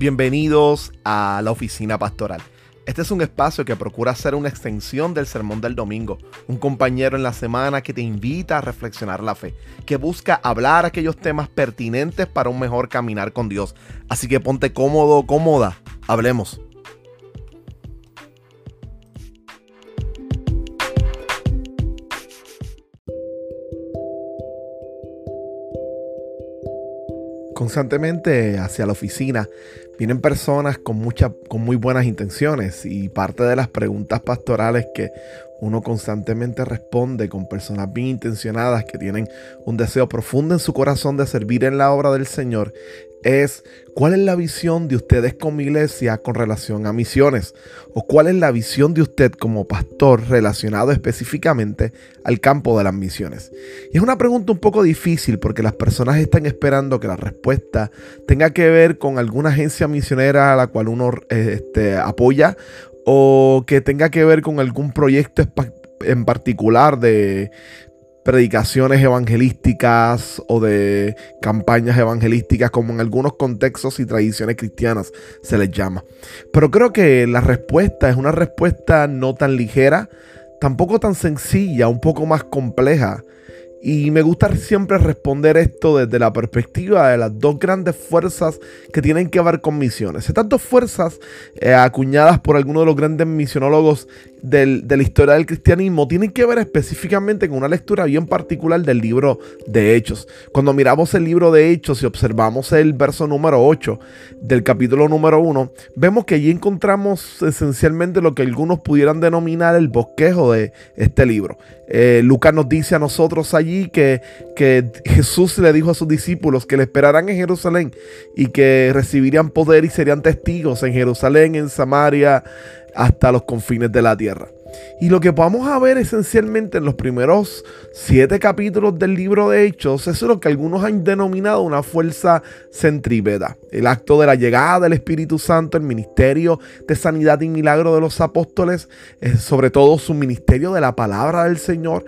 Bienvenidos a la oficina pastoral. Este es un espacio que procura ser una extensión del sermón del domingo, un compañero en la semana que te invita a reflexionar la fe, que busca hablar aquellos temas pertinentes para un mejor caminar con Dios. Así que ponte cómodo, cómoda, hablemos. constantemente hacia la oficina vienen personas con, mucha, con muy buenas intenciones y parte de las preguntas pastorales que uno constantemente responde con personas bien intencionadas que tienen un deseo profundo en su corazón de servir en la obra del Señor es cuál es la visión de ustedes como iglesia con relación a misiones o cuál es la visión de usted como pastor relacionado específicamente al campo de las misiones. Y es una pregunta un poco difícil porque las personas están esperando que la respuesta tenga que ver con alguna agencia misionera a la cual uno este, apoya o que tenga que ver con algún proyecto en particular de predicaciones evangelísticas o de campañas evangelísticas como en algunos contextos y tradiciones cristianas se les llama. Pero creo que la respuesta es una respuesta no tan ligera, tampoco tan sencilla, un poco más compleja y me gusta siempre responder esto desde la perspectiva de las dos grandes fuerzas que tienen que ver con misiones. Estas dos fuerzas eh, acuñadas por algunos de los grandes misionólogos de la historia del cristianismo tienen que ver específicamente con una lectura bien particular del libro de Hechos. Cuando miramos el libro de Hechos y observamos el verso número 8 del capítulo número 1, vemos que allí encontramos esencialmente lo que algunos pudieran denominar el bosquejo de este libro. Eh, Lucas nos dice a nosotros allí que, que Jesús le dijo a sus discípulos que le esperaran en Jerusalén y que recibirían poder y serían testigos en Jerusalén, en Samaria, hasta los confines de la tierra. Y lo que vamos a ver esencialmente en los primeros siete capítulos del libro de Hechos es lo que algunos han denominado una fuerza centrípeta. El acto de la llegada del Espíritu Santo, el ministerio de sanidad y milagro de los apóstoles, sobre todo su ministerio de la palabra del Señor,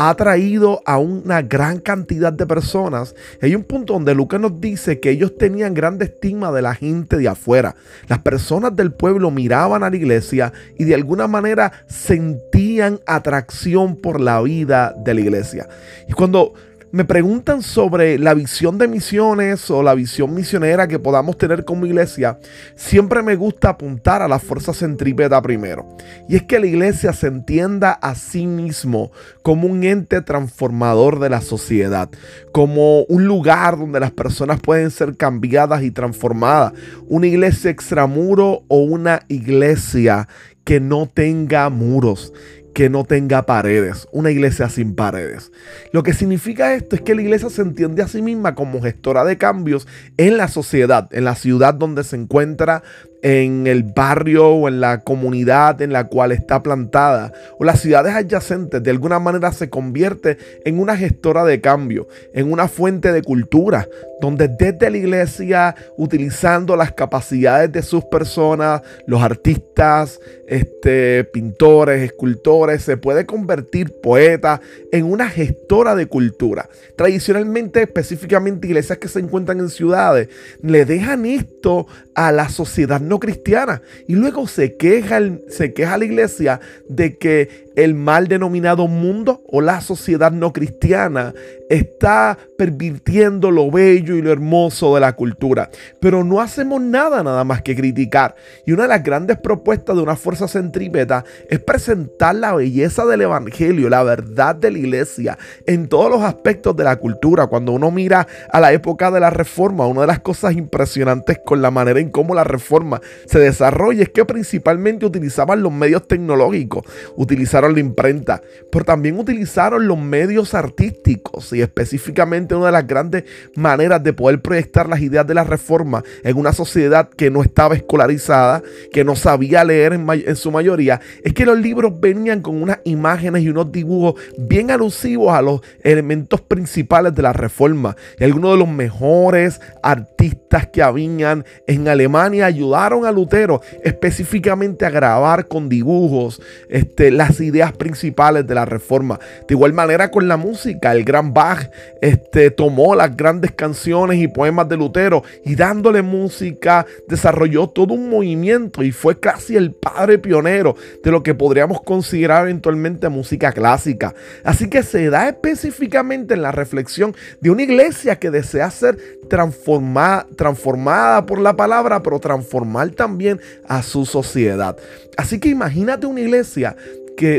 ha traído a una gran cantidad de personas. Hay un punto donde Lucas nos dice que ellos tenían grande estima de la gente de afuera. Las personas del pueblo miraban a la iglesia y de alguna manera sentían atracción por la vida de la iglesia. Y cuando me preguntan sobre la visión de misiones o la visión misionera que podamos tener como iglesia, siempre me gusta apuntar a la fuerza centrípeta primero. Y es que la iglesia se entienda a sí mismo como un ente transformador de la sociedad, como un lugar donde las personas pueden ser cambiadas y transformadas, una iglesia extramuro o una iglesia que no tenga muros, que no tenga paredes, una iglesia sin paredes. Lo que significa esto es que la iglesia se entiende a sí misma como gestora de cambios en la sociedad, en la ciudad donde se encuentra, en el barrio o en la comunidad en la cual está plantada o las ciudades adyacentes, de alguna manera se convierte en una gestora de cambio, en una fuente de cultura, donde desde la iglesia, utilizando las capacidades de sus personas, los artistas, este, pintores, escultores, se puede convertir poeta en una gestora de cultura. Tradicionalmente, específicamente iglesias que se encuentran en ciudades, le dejan esto a la sociedad no cristiana. Y luego se queja, se queja la iglesia de que el mal denominado mundo o la sociedad no cristiana está pervirtiendo lo bello y lo hermoso de la cultura. Pero no hacemos nada nada más que criticar. Y una de las grandes propuestas de una fuerza centrípeta es presentar la belleza del Evangelio, la verdad de la iglesia en todos los aspectos de la cultura. Cuando uno mira a la época de la reforma, una de las cosas impresionantes con la manera en cómo la reforma se desarrolla es que principalmente utilizaban los medios tecnológicos, utilizaron la imprenta, pero también utilizaron los medios artísticos y específicamente una de las grandes maneras de poder proyectar las ideas de la reforma en una sociedad que no estaba escolarizada, que no sabía leer en, su mayoría, es que los libros venían con unas imágenes y unos dibujos bien alusivos a los elementos principales de la reforma. Y algunos de los mejores artistas que habían en Alemania ayudaron a Lutero específicamente a grabar con dibujos este, las ideas principales de la reforma. De igual manera con la música, el gran Bach este, tomó las grandes canciones y poemas de Lutero y dándole música desarrolló todo un movimiento y fue casi el padre pionero de lo que podríamos considerar eventualmente música clásica. Así que se da específicamente en la reflexión de una iglesia que desea ser transformada, transformada por la palabra, pero transformar también a su sociedad. Así que imagínate una iglesia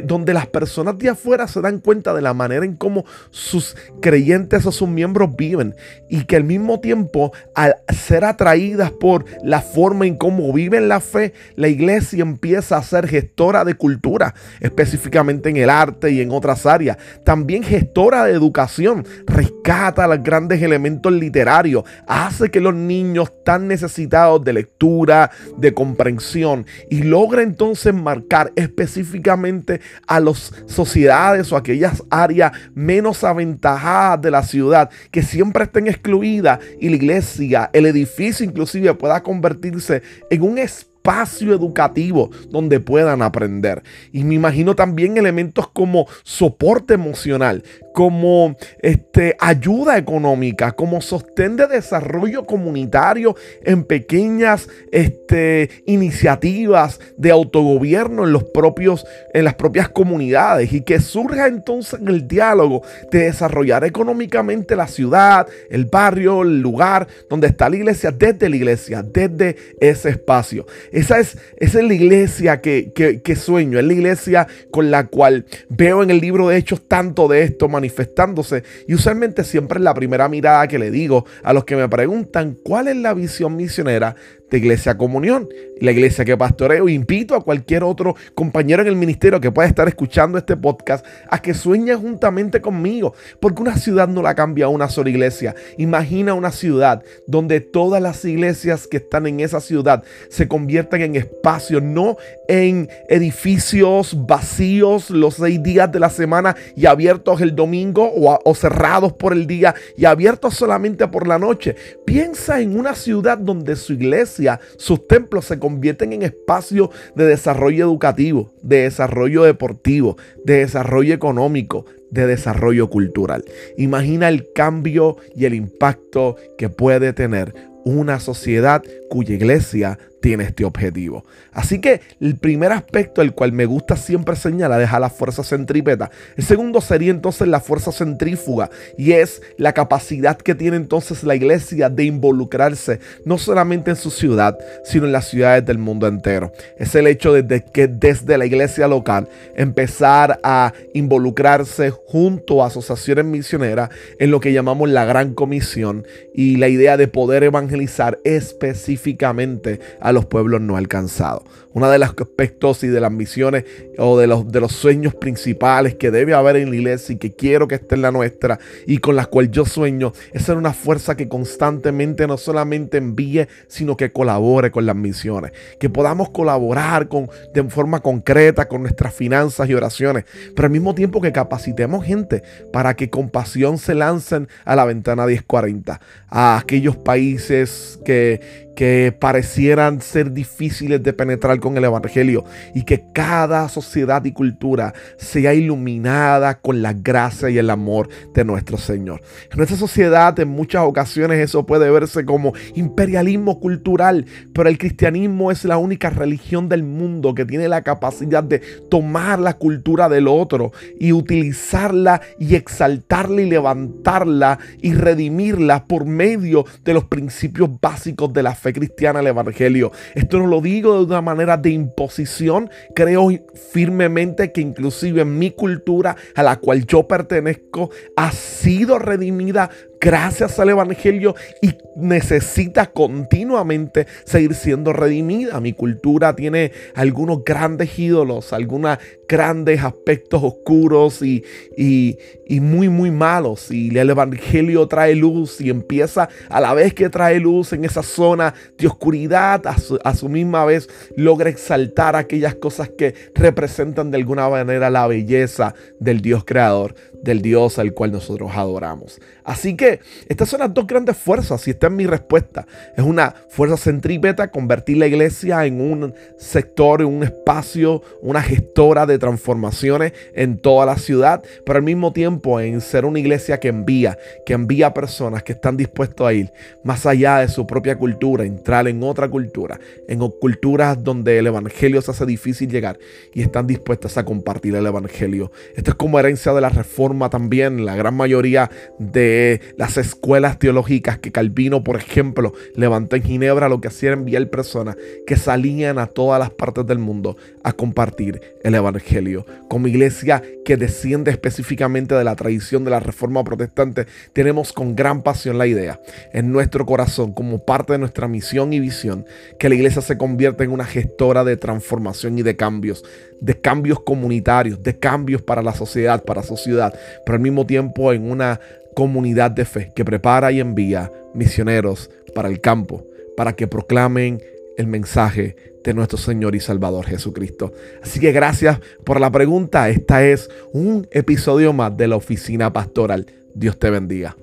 donde las personas de afuera se dan cuenta de la manera en cómo sus creyentes o sus miembros viven y que al mismo tiempo al ser atraídas por la forma en cómo viven la fe, la iglesia empieza a ser gestora de cultura, específicamente en el arte y en otras áreas, también gestora de educación, rescata los grandes elementos literarios, hace que los niños tan necesitados de lectura, de comprensión y logra entonces marcar específicamente a las sociedades o aquellas áreas menos aventajadas de la ciudad que siempre estén excluidas y la iglesia, el edificio inclusive pueda convertirse en un espacio espacio educativo donde puedan aprender. Y me imagino también elementos como soporte emocional, como este, ayuda económica, como sostén de desarrollo comunitario en pequeñas este, iniciativas de autogobierno en, los propios, en las propias comunidades y que surja entonces el diálogo de desarrollar económicamente la ciudad, el barrio, el lugar donde está la iglesia, desde la iglesia, desde ese espacio. Esa es, esa es la iglesia que, que, sueño, es la iglesia con la cual veo en el libro de Hechos tanto de esto manifestándose. Y usualmente siempre es la primera mirada que le digo a los que me preguntan cuál es la visión misionera de Iglesia Comunión, la iglesia que pastoreo. Invito a cualquier otro compañero en el ministerio que pueda estar escuchando este podcast a que sueñe juntamente conmigo, porque una ciudad no la cambia una sola iglesia. Imagina una ciudad donde todas las iglesias que están en esa ciudad se conviertan en espacios, no en edificios vacíos los seis días de la semana y abiertos el domingo o, o cerrados por el día y abiertos solamente por la noche. Piensa en una ciudad donde su iglesia sus templos se convierten en espacios de desarrollo educativo, de desarrollo deportivo, de desarrollo económico, de desarrollo cultural. Imagina el cambio y el impacto que puede tener una sociedad cuya iglesia tiene este objetivo. Así que el primer aspecto, el cual me gusta siempre señalar, es a la fuerza centrípeta. El segundo sería entonces la fuerza centrífuga y es la capacidad que tiene entonces la iglesia de involucrarse no solamente en su ciudad, sino en las ciudades del mundo entero. Es el hecho de que desde la iglesia local empezar a involucrarse junto a asociaciones misioneras en lo que llamamos la gran comisión y la idea de poder evangelizar específicamente a a los pueblos no alcanzados. Uno de los aspectos y de las misiones o de los, de los sueños principales que debe haber en la iglesia y que quiero que esté en la nuestra y con las cuales yo sueño es ser una fuerza que constantemente no solamente envíe, sino que colabore con las misiones. Que podamos colaborar con, de forma concreta con nuestras finanzas y oraciones, pero al mismo tiempo que capacitemos gente para que con pasión se lancen a la ventana 1040, a aquellos países que, que parecieran ser difíciles de penetrar con el Evangelio y que cada sociedad y cultura sea iluminada con la gracia y el amor de nuestro Señor. En nuestra sociedad en muchas ocasiones eso puede verse como imperialismo cultural, pero el cristianismo es la única religión del mundo que tiene la capacidad de tomar la cultura del otro y utilizarla y exaltarla y levantarla y redimirla por medio de los principios básicos de la fe cristiana, el Evangelio. Esto no lo digo de una manera de imposición. Creo firmemente que inclusive mi cultura a la cual yo pertenezco ha sido redimida gracias al Evangelio y necesita continuamente seguir siendo redimida. Mi cultura tiene algunos grandes ídolos, algunos grandes aspectos oscuros y, y, muy, muy malos. Y el Evangelio trae luz y empieza a la vez que trae luz en esa zona de oscuridad, a a su misma vez logra exaltar aquellas cosas que representan de alguna manera la belleza del Dios creador, del Dios al cual nosotros adoramos. Así que estas son las dos grandes fuerzas y esta es mi respuesta. Es una fuerza centrípeta, convertir la iglesia en un sector, en un espacio, una gestora de transformaciones en toda la ciudad, pero al mismo tiempo en ser una iglesia que envía, que envía personas que están dispuestos a ir más allá de su propia cultura, entrar en otra cultura, en culturas donde el evangelio se hace difícil llegar y están dispuestas a compartir el evangelio. Esto es como herencia de la reforma también, la gran mayoría de las escuelas teológicas que Calvino, por ejemplo, levantó en Ginebra, lo que hacía era enviar personas que salían a todas las partes del mundo a compartir el evangelio. Como iglesia que desciende específicamente de la tradición de la reforma protestante, tenemos con gran pasión la idea en nuestro corazón, como parte de nuestra misión y visión, que la iglesia se convierta en una gestora de transformación y de cambios, de cambios comunitarios, de cambios para la sociedad, para su ciudad, pero al mismo tiempo en una comunidad de fe que prepara y envía misioneros para el campo, para que proclamen el mensaje de nuestro Señor y Salvador Jesucristo. Así que gracias por la pregunta. Esta es un episodio más de la oficina pastoral. Dios te bendiga.